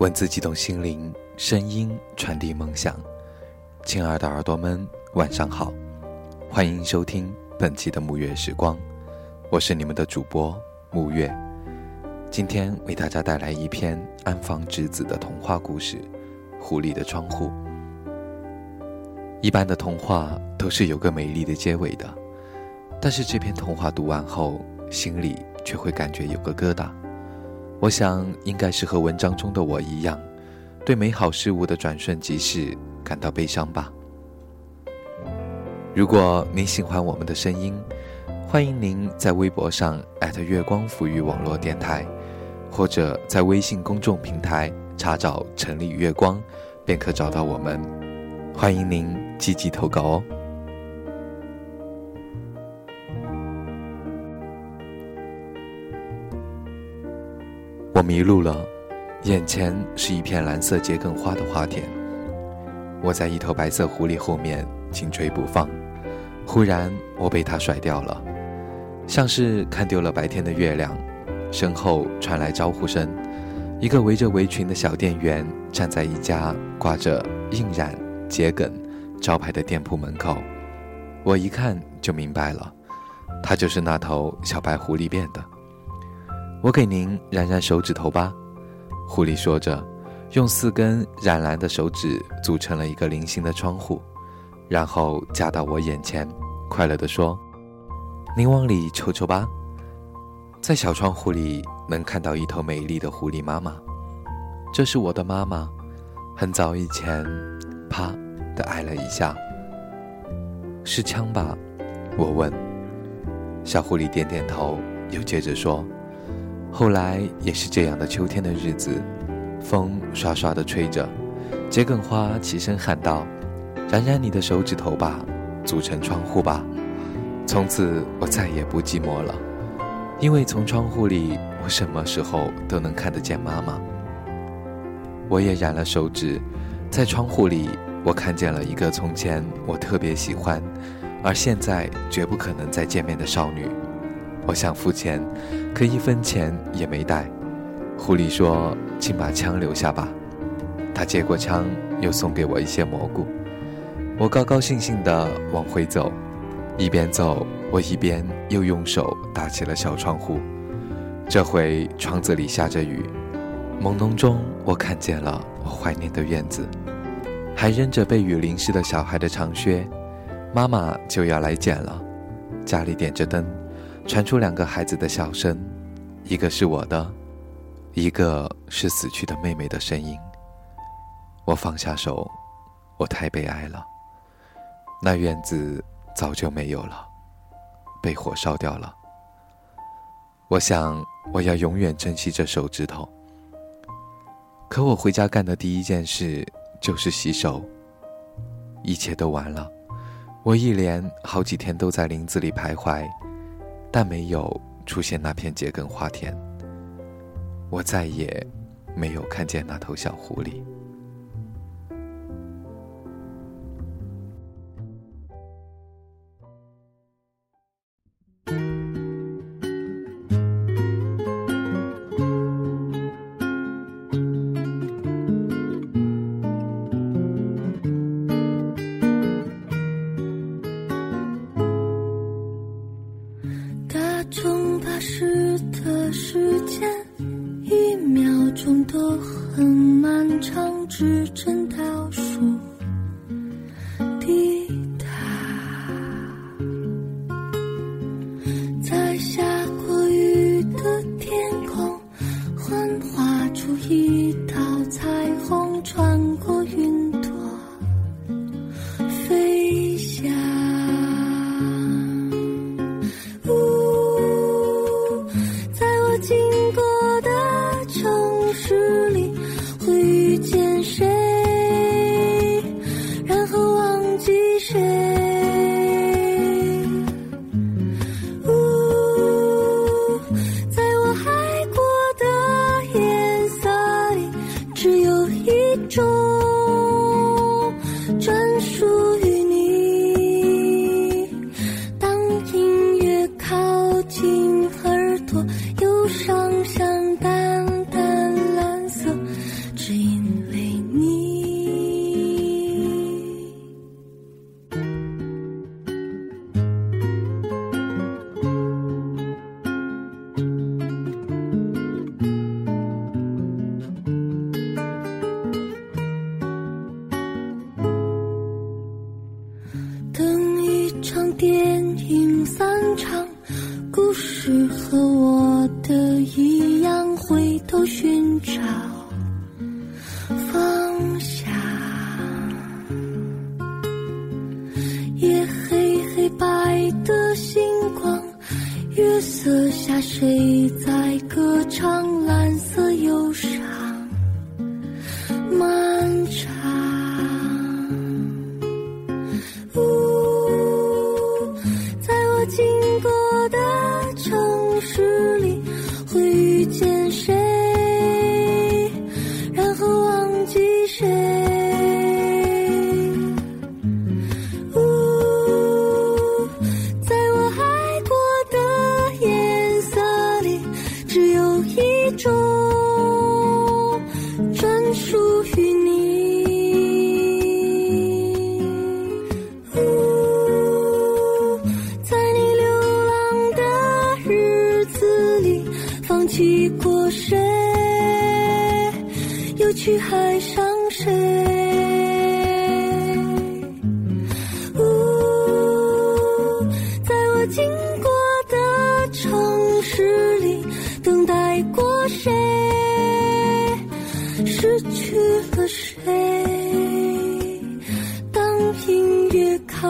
文字激动心灵，声音传递梦想。亲爱的耳朵们，晚上好，欢迎收听本期的沐月时光，我是你们的主播沐月。今天为大家带来一篇安房直子的童话故事《狐狸的窗户》。一般的童话都是有个美丽的结尾的，但是这篇童话读完后，心里却会感觉有个疙瘩。我想，应该是和文章中的我一样，对美好事物的转瞬即逝感到悲伤吧。如果您喜欢我们的声音，欢迎您在微博上月光抚育网络电台，或者在微信公众平台查找“城里月光”，便可找到我们。欢迎您积极投稿哦。我迷路了，眼前是一片蓝色桔梗花的花田。我在一头白色狐狸后面紧追不放，忽然我被它甩掉了，像是看丢了白天的月亮。身后传来招呼声，一个围着围裙的小店员站在一家挂着“印染桔梗”招牌的店铺门口。我一看就明白了，他就是那头小白狐狸变的。我给您染染手指头吧，狐狸说着，用四根染蓝的手指组成了一个菱形的窗户，然后夹到我眼前，快乐地说：“您往里瞅瞅吧，在小窗户里能看到一头美丽的狐狸妈妈，这是我的妈妈，很早以前，啪的挨了一下，是枪吧？”我问。小狐狸点点头，又接着说。后来也是这样的秋天的日子，风刷刷地吹着，桔梗花齐声喊道：“染染你的手指头吧，组成窗户吧。”从此我再也不寂寞了，因为从窗户里，我什么时候都能看得见妈妈。我也染了手指，在窗户里，我看见了一个从前我特别喜欢，而现在绝不可能再见面的少女。我想付钱，可一分钱也没带。狐狸说：“请把枪留下吧。”他接过枪，又送给我一些蘑菇。我高高兴兴地往回走，一边走，我一边又用手搭起了小窗户。这回窗子里下着雨，朦胧中我看见了我怀念的院子，还扔着被雨淋湿的小孩的长靴。妈妈就要来捡了，家里点着灯。传出两个孩子的笑声，一个是我的，一个是死去的妹妹的声音。我放下手，我太悲哀了。那院子早就没有了，被火烧掉了。我想我要永远珍惜这手指头。可我回家干的第一件事就是洗手。一切都完了，我一连好几天都在林子里徘徊。但没有出现那片桔梗花田，我再也没有看见那头小狐狸。电影散场，故事和我的一样，回头寻找方向。夜黑黑白的星光，月色下谁在歌去爱上谁？呜，在我经过的城市里，等待过谁，失去了谁？当音乐靠